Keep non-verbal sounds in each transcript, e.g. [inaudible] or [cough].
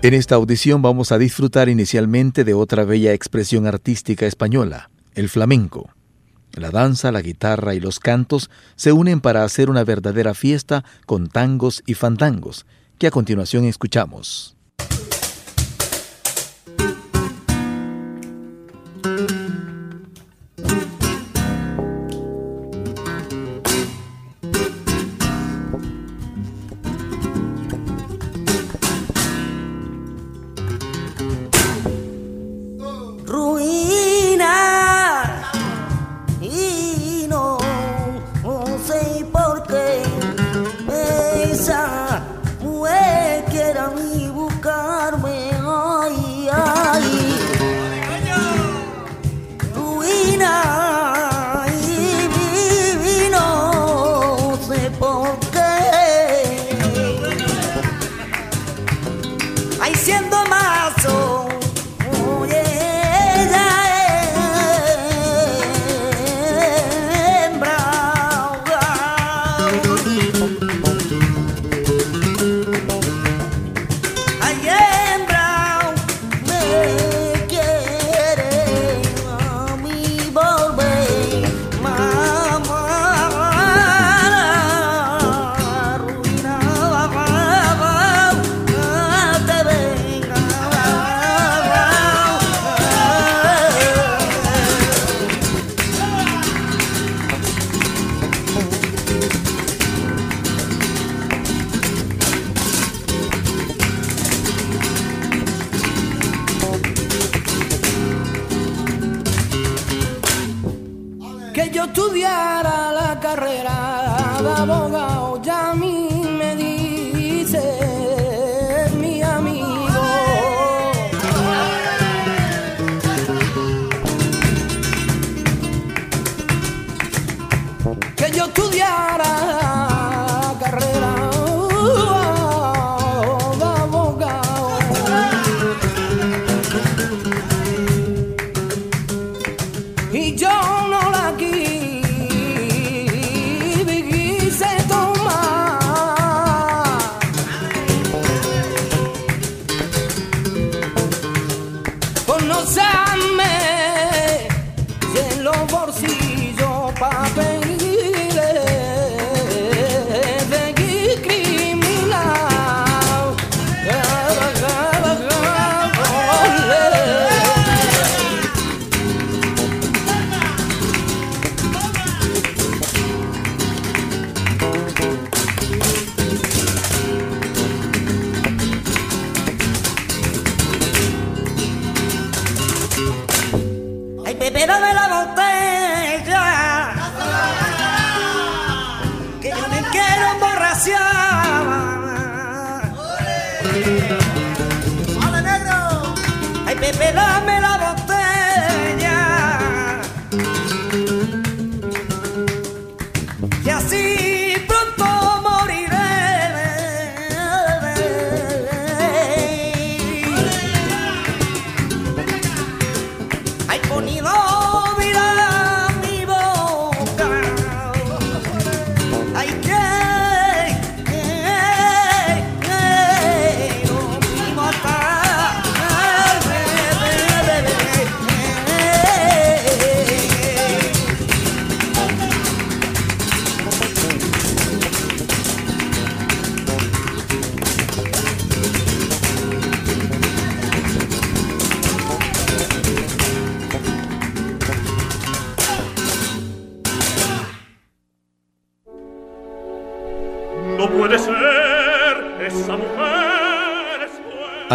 En esta audición vamos a disfrutar inicialmente de otra bella expresión artística española, el flamenco. La danza, la guitarra y los cantos se unen para hacer una verdadera fiesta con tangos y fandangos, que a continuación escuchamos.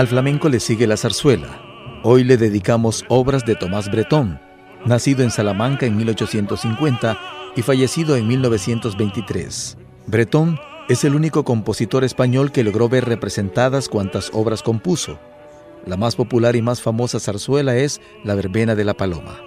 Al flamenco le sigue la zarzuela. Hoy le dedicamos obras de Tomás Bretón, nacido en Salamanca en 1850 y fallecido en 1923. Bretón es el único compositor español que logró ver representadas cuantas obras compuso. La más popular y más famosa zarzuela es La Verbena de la Paloma,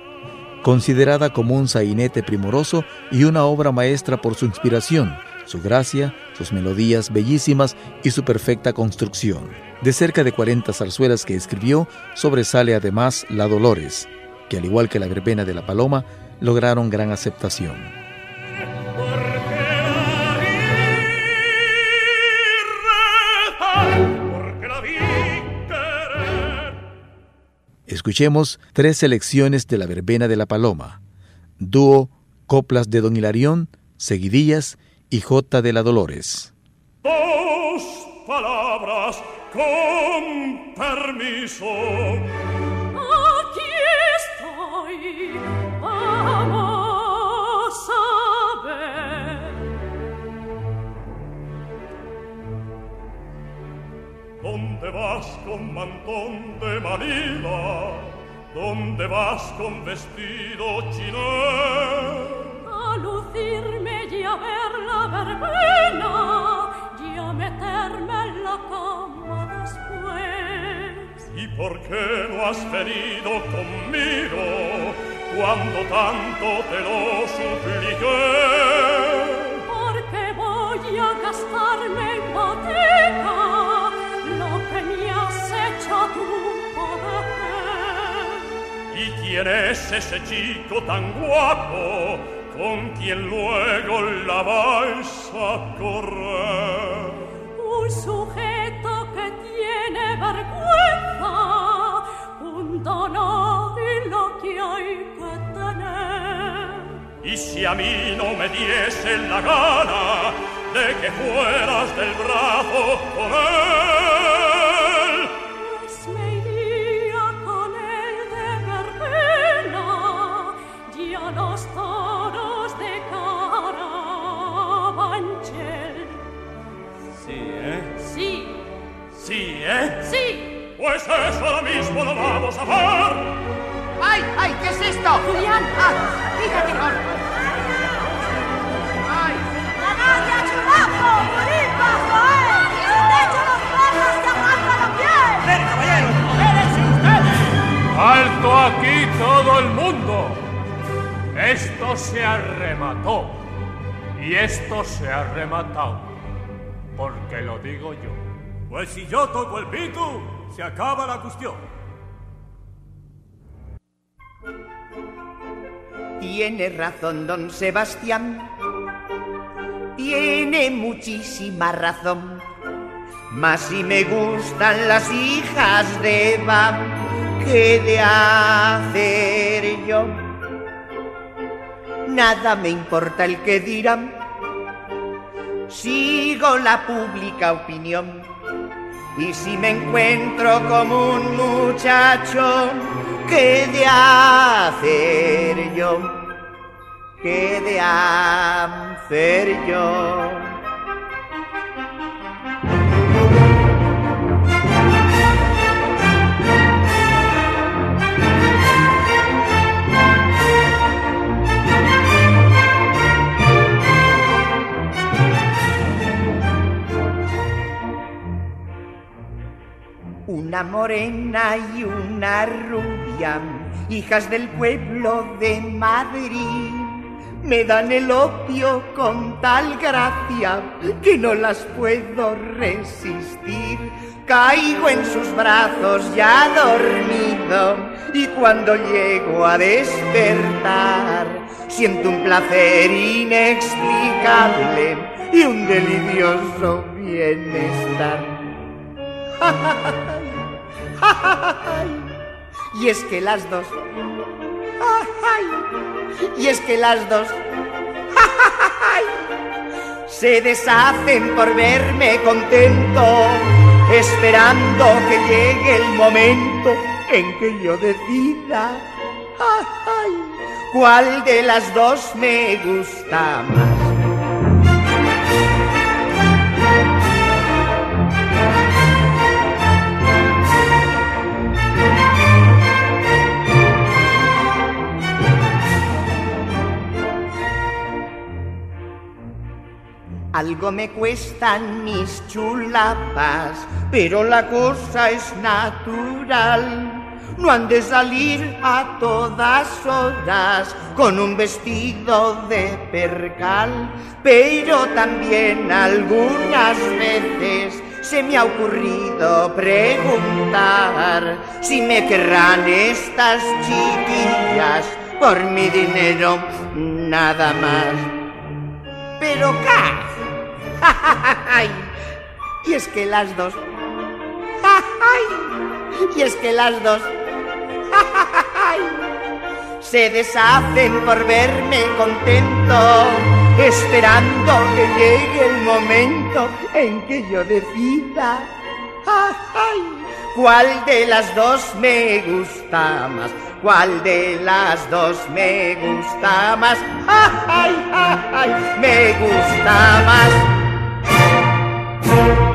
considerada como un sainete primoroso y una obra maestra por su inspiración, su gracia, sus melodías bellísimas y su perfecta construcción. De cerca de 40 zarzuelas que escribió, sobresale además La Dolores, que al igual que La Verbena de la Paloma, lograron gran aceptación. Escuchemos tres selecciones de la verbena de la paloma, dúo Coplas de Don Hilarión, Seguidillas y J de la Dolores. Dos palabras con permiso. Aquí estoy, vamos a ver. ¿Dónde vas con mantón de Manila? ¿Dónde vas con vestido chino? A lucirme y a ver la verbena y a meterme en la cama después. ¿Y por qué no has venido conmigo cuando tanto te lo supliqué? Porque voy a gastarme en boteca lo que me has hecho tú poder. ¿Y quién es ese chico tan guapo con quien luego la vais a correr? y si a mí no me diese la gana de que fueras del brazo con él. Pues me iría con él de verbena, ya los toros de Carabanchel. Sí, ¿eh? Sí. Sí, ¿eh? Sí. Pues eso ahora mismo lo vamos a ver. ¡Ay, ay! ¿Qué es esto? Julián. ¡Ah! ¡Fíjate con! ¡Ay! ¡Canalla, chulapo! ¡Morir bajo él! ¡De hecho los perros te aguantan la piel! ¡Ven, caballero! ¡Espérense ustedes! ¡Alto aquí todo el mundo! Esto se arremató. Y esto se ha rematado. Porque lo digo yo. Pues si yo toco el pito, se acaba la cuestión. Tiene razón, don Sebastián. Tiene muchísima razón. Mas si me gustan las hijas de Eva, ¿qué de hacer yo? Nada me importa el que dirán. Sigo la pública opinión. Y si me encuentro como un muchacho, ¿qué de hacer yo? ¿Qué de hacer yo? Una morena y una rubia, hijas del pueblo de Madrid, me dan el opio con tal gracia que no las puedo resistir. Caigo en sus brazos ya dormido y cuando llego a despertar siento un placer inexplicable y un delicioso bienestar. [laughs] y es que las dos. Y es que las dos. se deshacen por verme contento, esperando que llegue el momento en que yo decida. ¿Cuál de las dos me gusta más? Algo me cuestan mis chulapas, pero la cosa es natural. No han de salir a todas horas con un vestido de percal, pero también algunas veces se me ha ocurrido preguntar si me querrán estas chiquillas por mi dinero nada más. Pero ¡ay! Y es que las dos. ¡ay! Y es que las dos. Se deshacen por verme contento, esperando que llegue el momento en que yo decida. ¡ay! ¿Cuál de las dos me gusta más? ¿Cuál de las dos me gusta más? ¡Ay, ay, ay! Me gusta más. Thank you.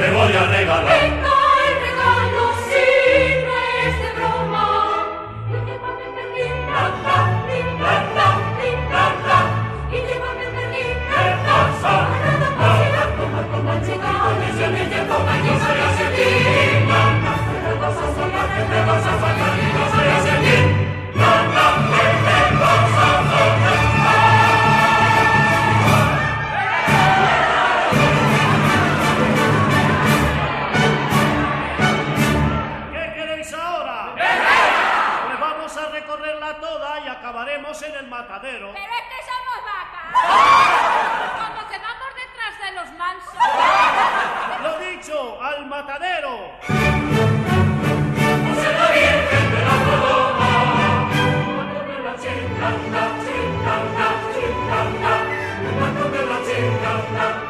Me voy a regalar. Venga el regalo, si no es de broma. Y te va a linda, linda. Y te va a perder linda, hermosa. Arrada, toma, chica. Yo soy así. Te vas a te vas a soy. en el matadero. Pero es que somos vacas. Cuando quedamos detrás de los mansos. Lo dicho, al matadero. Se la la.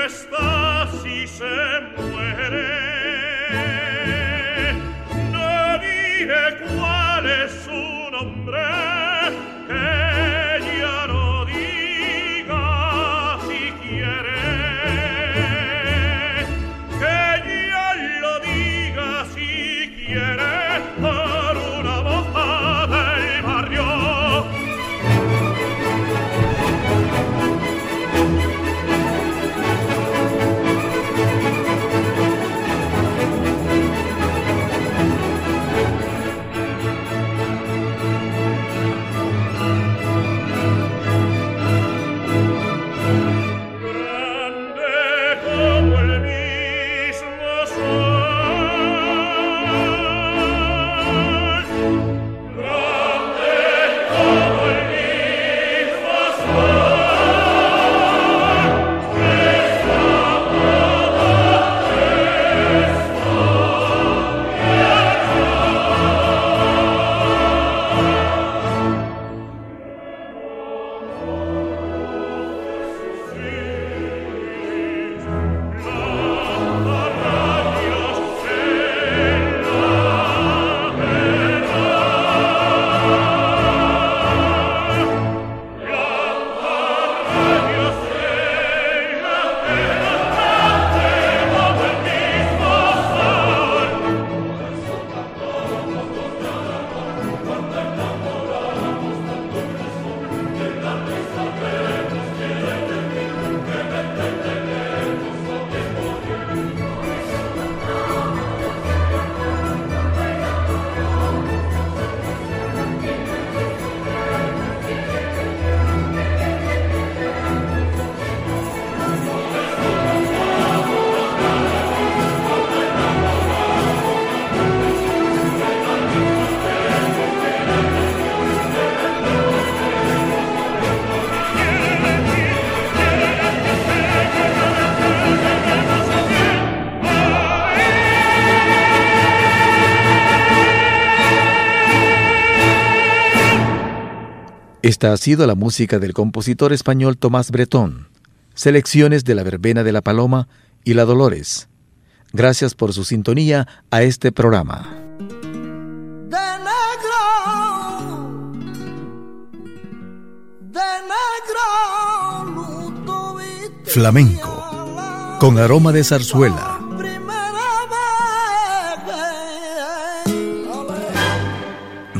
tempestad si se muere. Nadie cuál su nombre. Esta ha sido la música del compositor español Tomás Bretón, selecciones de la Verbena de la Paloma y la Dolores. Gracias por su sintonía a este programa. Flamenco, con aroma de zarzuela